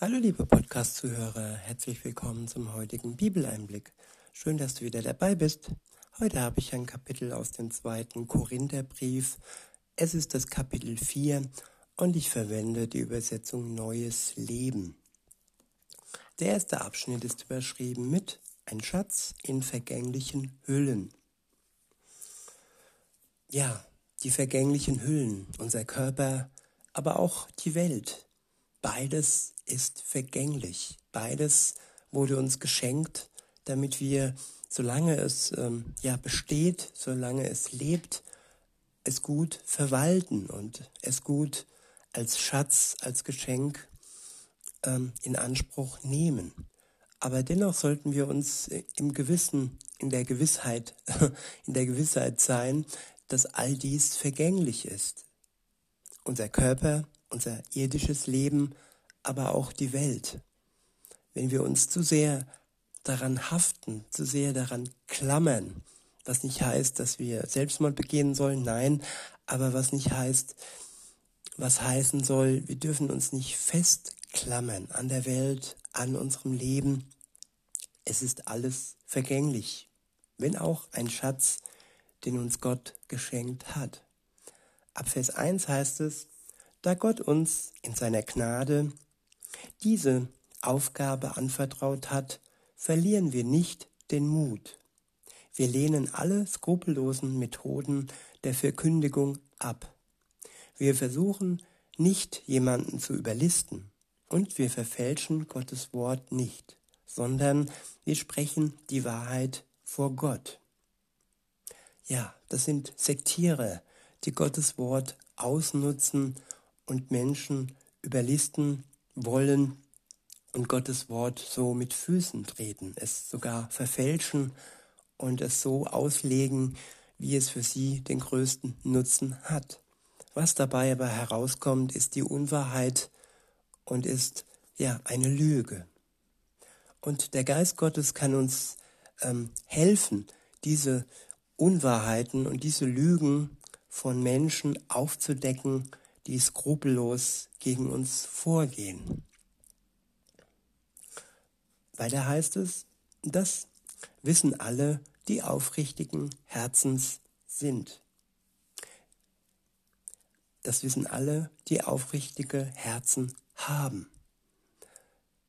Hallo liebe Podcast-Zuhörer, herzlich willkommen zum heutigen Bibeleinblick. Schön, dass du wieder dabei bist. Heute habe ich ein Kapitel aus dem zweiten Korintherbrief. Es ist das Kapitel 4 und ich verwende die Übersetzung Neues Leben. Der erste Abschnitt ist überschrieben mit Ein Schatz in vergänglichen Hüllen. Ja, die vergänglichen Hüllen, unser Körper, aber auch die Welt. Beides ist vergänglich. Beides wurde uns geschenkt, damit wir, solange es ähm, ja besteht, solange es lebt, es gut verwalten und es gut als Schatz, als Geschenk ähm, in Anspruch nehmen. Aber dennoch sollten wir uns im Gewissen, in der Gewissheit, in der Gewissheit sein, dass all dies vergänglich ist. Unser Körper, unser irdisches Leben, aber auch die Welt. Wenn wir uns zu sehr daran haften, zu sehr daran klammern, was nicht heißt, dass wir Selbstmord begehen sollen, nein, aber was nicht heißt, was heißen soll, wir dürfen uns nicht festklammern an der Welt, an unserem Leben. Es ist alles vergänglich, wenn auch ein Schatz, den uns Gott geschenkt hat. Ab Vers 1 heißt es, da Gott uns in seiner Gnade diese Aufgabe anvertraut hat, verlieren wir nicht den Mut. Wir lehnen alle skrupellosen Methoden der Verkündigung ab. Wir versuchen nicht jemanden zu überlisten und wir verfälschen Gottes Wort nicht, sondern wir sprechen die Wahrheit vor Gott. Ja, das sind Sektierer, die Gottes Wort ausnutzen und Menschen überlisten wollen und Gottes Wort so mit Füßen treten, es sogar verfälschen und es so auslegen, wie es für sie den größten Nutzen hat. Was dabei aber herauskommt, ist die Unwahrheit und ist ja eine Lüge. Und der Geist Gottes kann uns ähm, helfen, diese Unwahrheiten und diese Lügen von Menschen aufzudecken, die skrupellos gegen uns vorgehen. Weiter heißt es, das wissen alle, die aufrichtigen Herzens sind. Das wissen alle, die aufrichtige Herzen haben.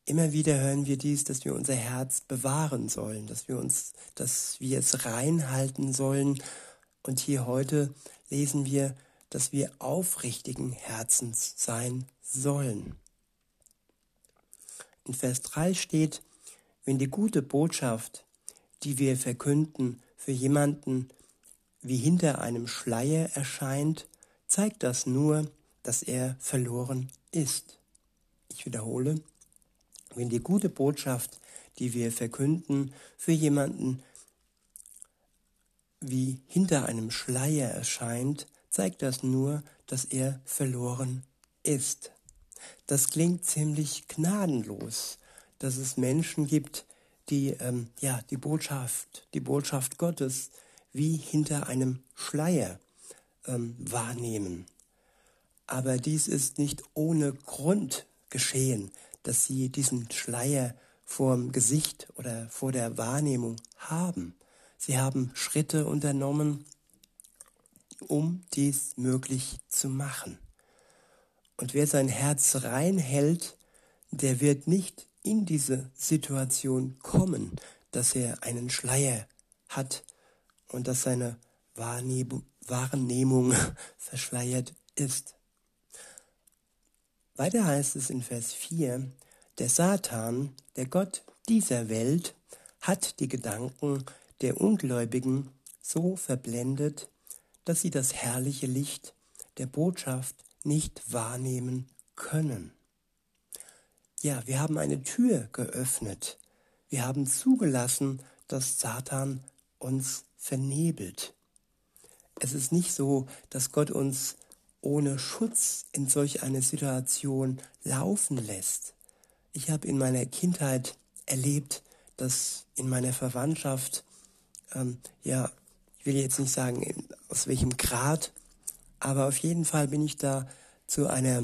Immer wieder hören wir dies, dass wir unser Herz bewahren sollen, dass wir uns, dass wir es reinhalten sollen. Und hier heute lesen wir, dass wir aufrichtigen Herzens sein sollen. In Vers 3 steht, wenn die gute Botschaft, die wir verkünden, für jemanden wie hinter einem Schleier erscheint, zeigt das nur, dass er verloren ist. Ich wiederhole, wenn die gute Botschaft, die wir verkünden, für jemanden wie hinter einem Schleier erscheint, zeigt das nur, dass er verloren ist. Das klingt ziemlich gnadenlos, dass es Menschen gibt, die ähm, ja die Botschaft, die Botschaft Gottes wie hinter einem Schleier ähm, wahrnehmen. Aber dies ist nicht ohne Grund geschehen dass sie diesen Schleier vorm Gesicht oder vor der Wahrnehmung haben. Sie haben Schritte unternommen, um dies möglich zu machen. Und wer sein Herz rein hält, der wird nicht in diese Situation kommen, dass er einen Schleier hat und dass seine Wahrnehmung verschleiert ist. Weiter heißt es in Vers 4, der Satan, der Gott dieser Welt, hat die Gedanken der Ungläubigen so verblendet, dass sie das herrliche Licht der Botschaft nicht wahrnehmen können. Ja, wir haben eine Tür geöffnet. Wir haben zugelassen, dass Satan uns vernebelt. Es ist nicht so, dass Gott uns ohne Schutz in solch eine Situation laufen lässt. Ich habe in meiner Kindheit erlebt, dass in meiner Verwandtschaft, ähm, ja, ich will jetzt nicht sagen aus welchem Grad, aber auf jeden Fall bin ich da zu einer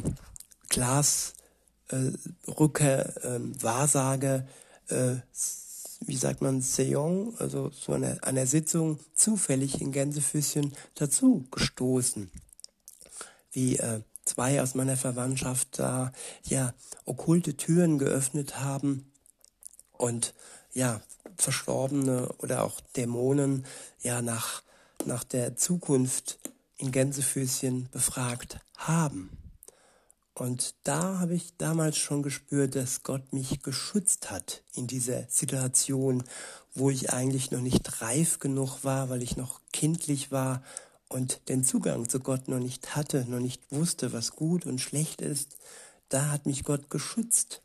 Glas, äh, äh, Wahrsage, äh, wie sagt man, Seance, also so eine, einer Sitzung zufällig in Gänsefüßchen dazu gestoßen. Wie äh, zwei aus meiner Verwandtschaft da ja okkulte Türen geöffnet haben und ja Verstorbene oder auch Dämonen ja nach, nach der Zukunft in Gänsefüßchen befragt haben. Und da habe ich damals schon gespürt, dass Gott mich geschützt hat in dieser Situation, wo ich eigentlich noch nicht reif genug war, weil ich noch kindlich war und den Zugang zu Gott noch nicht hatte, noch nicht wusste, was gut und schlecht ist. Da hat mich Gott geschützt.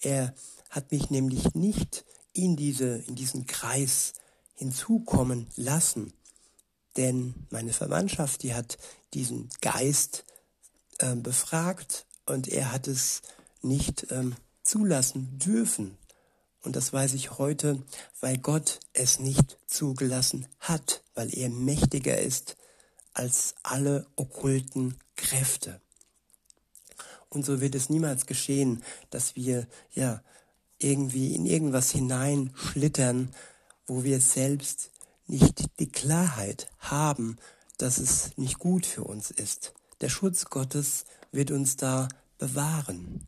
Er hat mich nämlich nicht in diese, in diesen Kreis hinzukommen lassen. Denn meine Verwandtschaft, die hat diesen Geist äh, befragt und er hat es nicht ähm, zulassen dürfen. Und das weiß ich heute, weil Gott es nicht zugelassen hat, weil er mächtiger ist als alle okkulten Kräfte. Und so wird es niemals geschehen, dass wir ja irgendwie in irgendwas hineinschlittern, wo wir selbst nicht die Klarheit haben, dass es nicht gut für uns ist. Der Schutz Gottes wird uns da bewahren.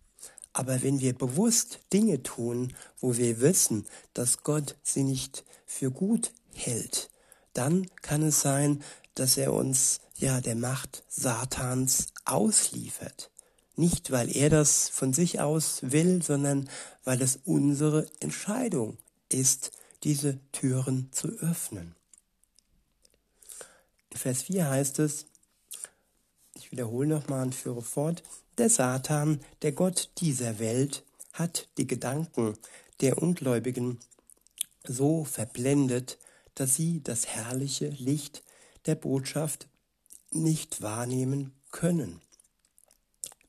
Aber wenn wir bewusst Dinge tun, wo wir wissen, dass Gott sie nicht für gut hält, dann kann es sein, dass er uns ja der Macht Satans ausliefert. Nicht, weil er das von sich aus will, sondern weil es unsere Entscheidung ist, diese Türen zu öffnen. In Vers 4 heißt es, ich wiederhole nochmal und führe fort, der Satan, der Gott dieser Welt, hat die Gedanken der Ungläubigen so verblendet, dass sie das herrliche Licht der Botschaft nicht wahrnehmen können.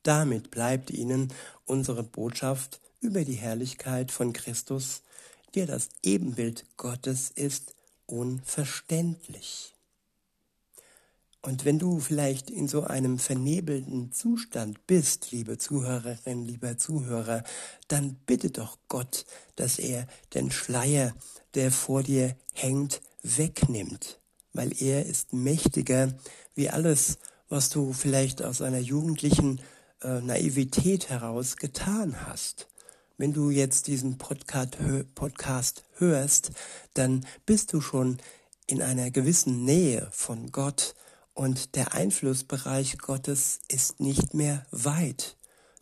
Damit bleibt ihnen unsere Botschaft über die Herrlichkeit von Christus, der das Ebenbild Gottes ist, unverständlich. Und wenn du vielleicht in so einem vernebelten Zustand bist, liebe Zuhörerin, lieber Zuhörer, dann bitte doch Gott, dass er den Schleier, der vor dir hängt, wegnimmt, weil er ist mächtiger wie alles, was du vielleicht aus einer jugendlichen äh, Naivität heraus getan hast. Wenn du jetzt diesen Podcast, Podcast hörst, dann bist du schon in einer gewissen Nähe von Gott, und der Einflussbereich Gottes ist nicht mehr weit.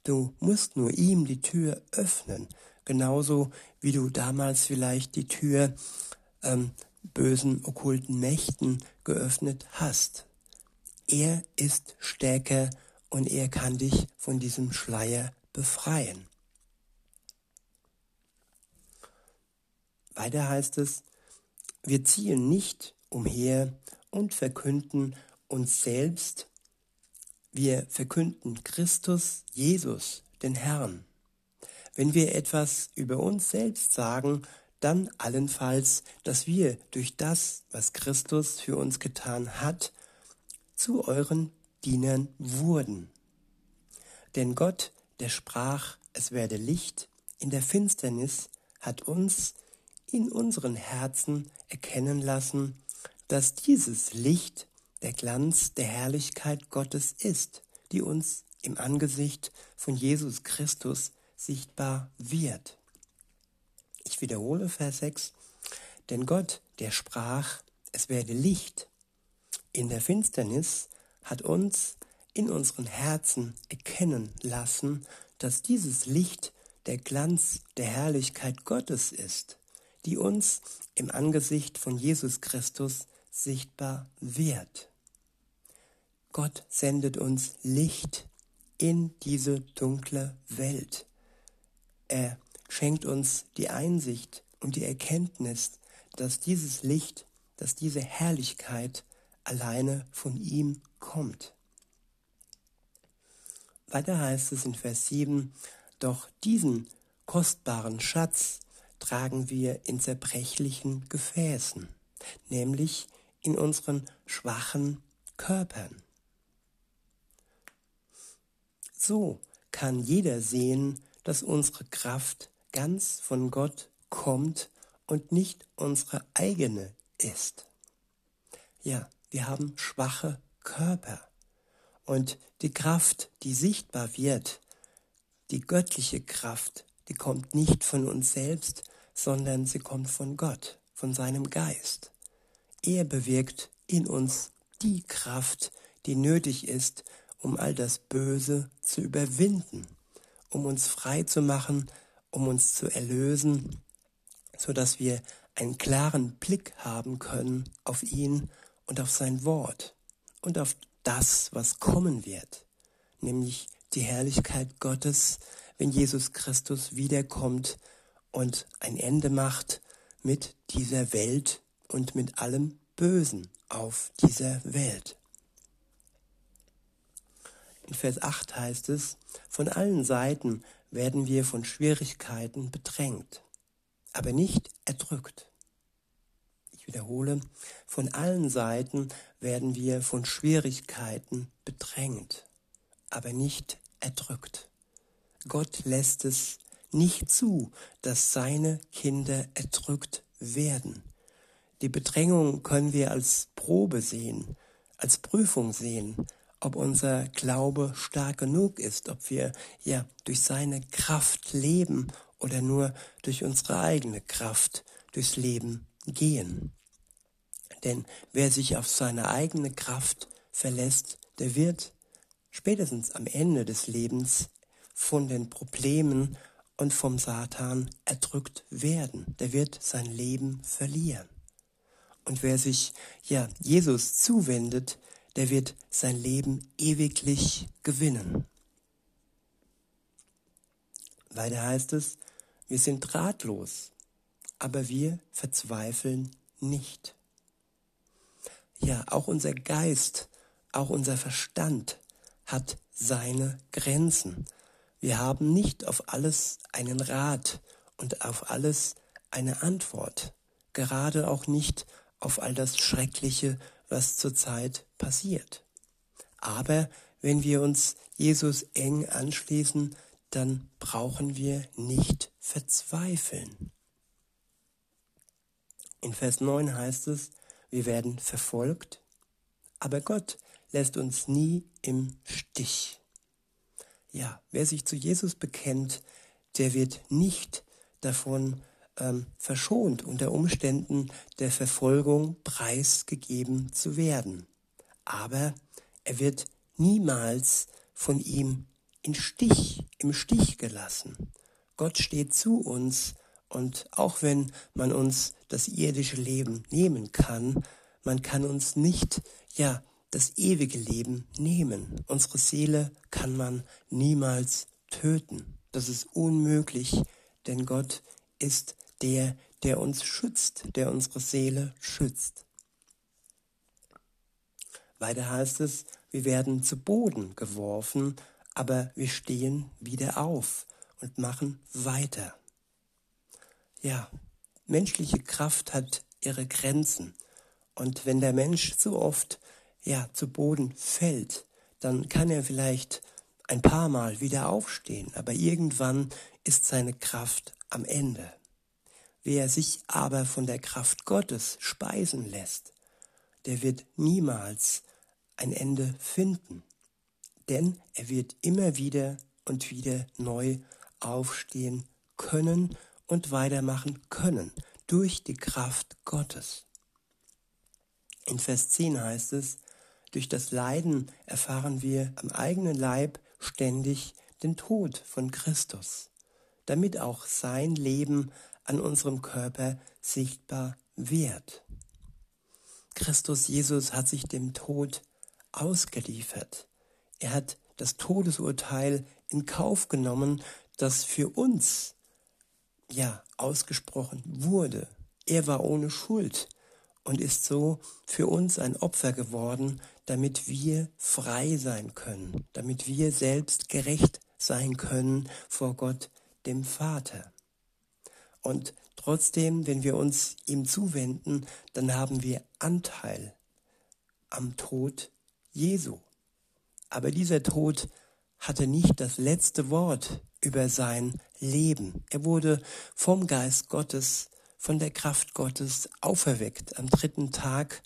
Du musst nur ihm die Tür öffnen, genauso wie du damals vielleicht die Tür ähm, bösen okkulten Mächten geöffnet hast. Er ist stärker und er kann dich von diesem Schleier befreien. Weiter heißt es, wir ziehen nicht umher und verkünden uns selbst, wir verkünden Christus, Jesus, den Herrn. Wenn wir etwas über uns selbst sagen, dann allenfalls, dass wir durch das, was Christus für uns getan hat, zu euren Dienern wurden. Denn Gott, der sprach, es werde Licht in der Finsternis, hat uns in unseren Herzen erkennen lassen, dass dieses Licht der Glanz der Herrlichkeit Gottes ist, die uns im Angesicht von Jesus Christus sichtbar wird. Ich wiederhole Vers 6. Denn Gott, der sprach, es werde Licht, in der Finsternis hat uns in unseren Herzen erkennen lassen, dass dieses Licht der Glanz der Herrlichkeit Gottes ist, die uns im Angesicht von Jesus Christus sichtbar wird. Gott sendet uns Licht in diese dunkle Welt. Er schenkt uns die Einsicht und die Erkenntnis, dass dieses Licht, dass diese Herrlichkeit alleine von ihm kommt. Weiter heißt es in Vers 7, doch diesen kostbaren Schatz tragen wir in zerbrechlichen Gefäßen, nämlich in unseren schwachen Körpern. So kann jeder sehen, dass unsere Kraft ganz von Gott kommt und nicht unsere eigene ist. Ja, wir haben schwache Körper. Und die Kraft, die sichtbar wird, die göttliche Kraft, die kommt nicht von uns selbst, sondern sie kommt von Gott, von seinem Geist. Er bewirkt in uns die Kraft, die nötig ist, um all das Böse zu überwinden, um uns frei zu machen, um uns zu erlösen, so dass wir einen klaren Blick haben können auf ihn und auf sein Wort und auf das, was kommen wird, nämlich die Herrlichkeit Gottes, wenn Jesus Christus wiederkommt und ein Ende macht mit dieser Welt und mit allem Bösen auf dieser Welt. In Vers 8 heißt es, von allen Seiten werden wir von Schwierigkeiten bedrängt, aber nicht erdrückt. Wiederhole, von allen Seiten werden wir von Schwierigkeiten bedrängt, aber nicht erdrückt. Gott lässt es nicht zu, dass seine Kinder erdrückt werden. Die Bedrängung können wir als Probe sehen, als Prüfung sehen, ob unser Glaube stark genug ist, ob wir ja durch seine Kraft leben oder nur durch unsere eigene Kraft durchs Leben gehen. Denn wer sich auf seine eigene Kraft verlässt, der wird spätestens am Ende des Lebens von den Problemen und vom Satan erdrückt werden. Der wird sein Leben verlieren. Und wer sich ja Jesus zuwendet, der wird sein Leben ewiglich gewinnen. Weiter heißt es, wir sind ratlos, aber wir verzweifeln nicht. Ja, auch unser Geist, auch unser Verstand hat seine Grenzen. Wir haben nicht auf alles einen Rat und auf alles eine Antwort, gerade auch nicht auf all das Schreckliche, was zurzeit passiert. Aber wenn wir uns Jesus eng anschließen, dann brauchen wir nicht verzweifeln. In Vers 9 heißt es, wir werden verfolgt, aber Gott lässt uns nie im Stich. Ja, wer sich zu Jesus bekennt, der wird nicht davon ähm, verschont, unter Umständen der Verfolgung preisgegeben zu werden. Aber er wird niemals von ihm in Stich, im Stich gelassen. Gott steht zu uns und auch wenn man uns das irdische Leben nehmen kann, man kann uns nicht, ja, das ewige Leben nehmen. Unsere Seele kann man niemals töten. Das ist unmöglich, denn Gott ist der, der uns schützt, der unsere Seele schützt. Weiter heißt es, wir werden zu Boden geworfen, aber wir stehen wieder auf und machen weiter. Ja, menschliche Kraft hat ihre Grenzen. Und wenn der Mensch so oft ja zu Boden fällt, dann kann er vielleicht ein paar Mal wieder aufstehen, aber irgendwann ist seine Kraft am Ende. Wer sich aber von der Kraft Gottes speisen lässt, der wird niemals ein Ende finden, denn er wird immer wieder und wieder neu aufstehen können und weitermachen können durch die Kraft Gottes. In Vers 10 heißt es, durch das Leiden erfahren wir am eigenen Leib ständig den Tod von Christus, damit auch sein Leben an unserem Körper sichtbar wird. Christus Jesus hat sich dem Tod ausgeliefert. Er hat das Todesurteil in Kauf genommen, das für uns ja ausgesprochen wurde. Er war ohne Schuld und ist so für uns ein Opfer geworden, damit wir frei sein können, damit wir selbst gerecht sein können vor Gott, dem Vater. Und trotzdem, wenn wir uns ihm zuwenden, dann haben wir Anteil am Tod Jesu. Aber dieser Tod hatte nicht das letzte Wort über sein Leben. Er wurde vom Geist Gottes, von der Kraft Gottes auferweckt am dritten Tag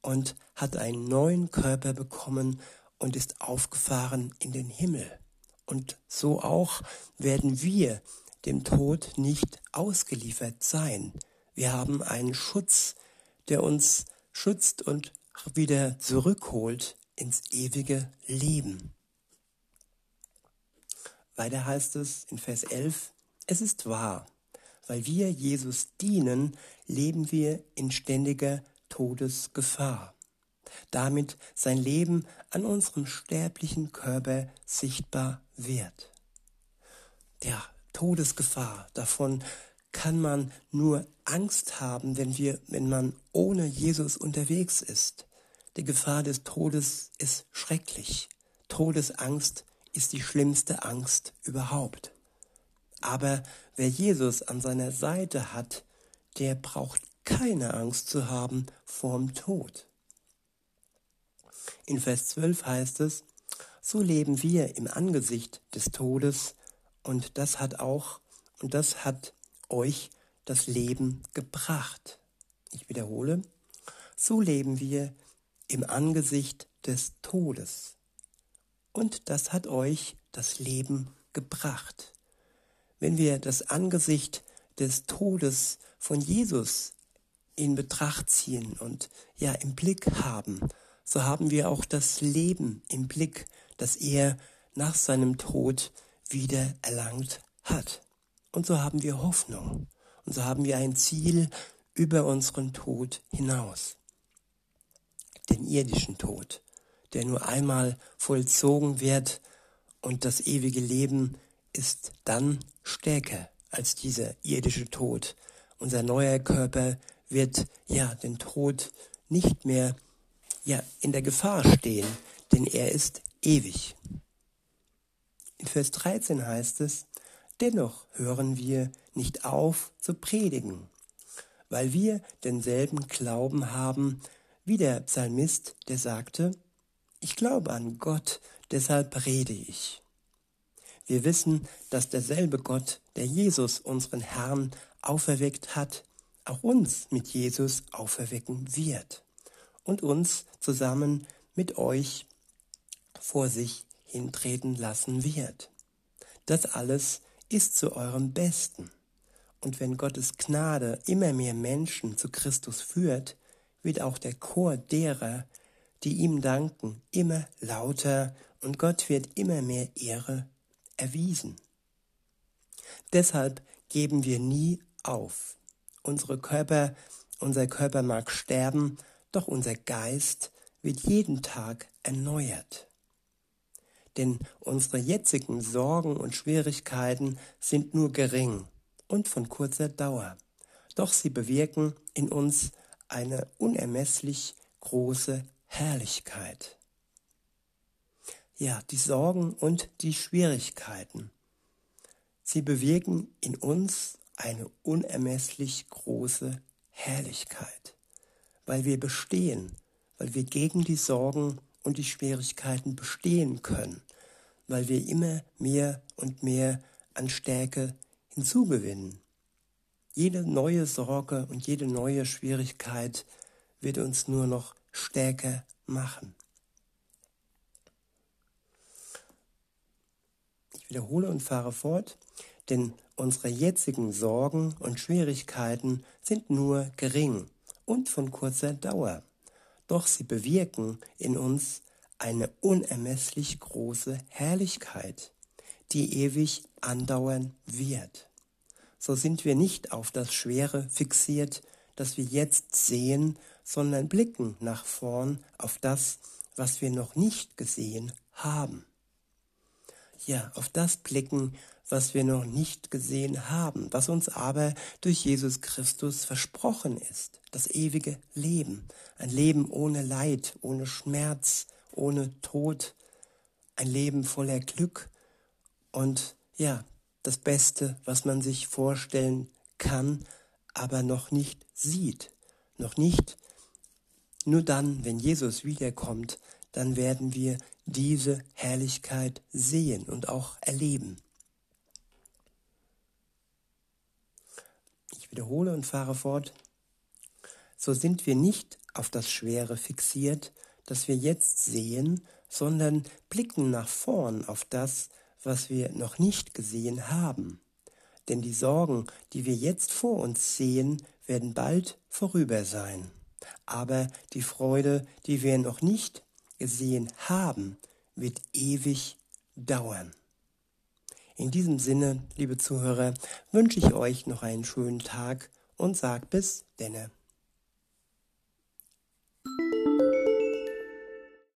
und hat einen neuen Körper bekommen und ist aufgefahren in den Himmel. Und so auch werden wir dem Tod nicht ausgeliefert sein. Wir haben einen Schutz, der uns schützt und wieder zurückholt ins ewige Leben. Weiter heißt es in Vers 11, es ist wahr, weil wir Jesus dienen, leben wir in ständiger Todesgefahr, damit sein Leben an unserem sterblichen Körper sichtbar wird. Ja, Todesgefahr, davon kann man nur Angst haben, wenn wir, wenn man ohne Jesus unterwegs ist. Die Gefahr des Todes ist schrecklich. Todesangst ist die schlimmste Angst überhaupt. Aber wer Jesus an seiner Seite hat, der braucht keine Angst zu haben vorm Tod. In Vers 12 heißt es, so leben wir im Angesicht des Todes und das hat auch, und das hat euch das Leben gebracht. Ich wiederhole, so leben wir im Angesicht des Todes. Und das hat euch das Leben gebracht. Wenn wir das Angesicht des Todes von Jesus in Betracht ziehen und ja im Blick haben, so haben wir auch das Leben im Blick, das er nach seinem Tod wieder erlangt hat. Und so haben wir Hoffnung. Und so haben wir ein Ziel über unseren Tod hinaus. Den irdischen Tod, der nur einmal vollzogen wird und das ewige Leben ist dann stärker als dieser irdische Tod. Unser neuer Körper wird ja den Tod nicht mehr ja in der Gefahr stehen, denn er ist ewig. In Vers 13 heißt es, dennoch hören wir nicht auf zu predigen, weil wir denselben Glauben haben wie der Psalmist, der sagte, ich glaube an Gott, deshalb rede ich. Wir wissen, dass derselbe Gott, der Jesus, unseren Herrn, auferweckt hat, auch uns mit Jesus auferwecken wird und uns zusammen mit euch vor sich hintreten lassen wird. Das alles ist zu eurem Besten. Und wenn Gottes Gnade immer mehr Menschen zu Christus führt, wird auch der Chor derer, die ihm danken, immer lauter und Gott wird immer mehr Ehre erwiesen. Deshalb geben wir nie auf. Unsere Körper, unser Körper mag sterben, doch unser Geist wird jeden Tag erneuert denn unsere jetzigen Sorgen und Schwierigkeiten sind nur gering und von kurzer Dauer. Doch sie bewirken in uns eine unermesslich große Herrlichkeit. Ja, die Sorgen und die Schwierigkeiten. Sie bewirken in uns eine unermesslich große Herrlichkeit, weil wir bestehen, weil wir gegen die Sorgen und die Schwierigkeiten bestehen können, weil wir immer mehr und mehr an Stärke hinzugewinnen. Jede neue Sorge und jede neue Schwierigkeit wird uns nur noch stärker machen. Ich wiederhole und fahre fort, denn unsere jetzigen Sorgen und Schwierigkeiten sind nur gering und von kurzer Dauer doch sie bewirken in uns eine unermesslich große Herrlichkeit, die ewig andauern wird. So sind wir nicht auf das Schwere fixiert, das wir jetzt sehen, sondern blicken nach vorn auf das, was wir noch nicht gesehen haben. Ja, auf das blicken, was wir noch nicht gesehen haben, was uns aber durch Jesus Christus versprochen ist, das ewige Leben, ein Leben ohne Leid, ohne Schmerz, ohne Tod, ein Leben voller Glück und ja, das Beste, was man sich vorstellen kann, aber noch nicht sieht, noch nicht. Nur dann, wenn Jesus wiederkommt, dann werden wir diese Herrlichkeit sehen und auch erleben. Ich wiederhole und fahre fort. So sind wir nicht auf das Schwere fixiert, das wir jetzt sehen, sondern blicken nach vorn auf das, was wir noch nicht gesehen haben. Denn die Sorgen, die wir jetzt vor uns sehen, werden bald vorüber sein. Aber die Freude, die wir noch nicht gesehen haben, wird ewig dauern. In diesem Sinne, liebe Zuhörer, wünsche ich euch noch einen schönen Tag und sag bis denne.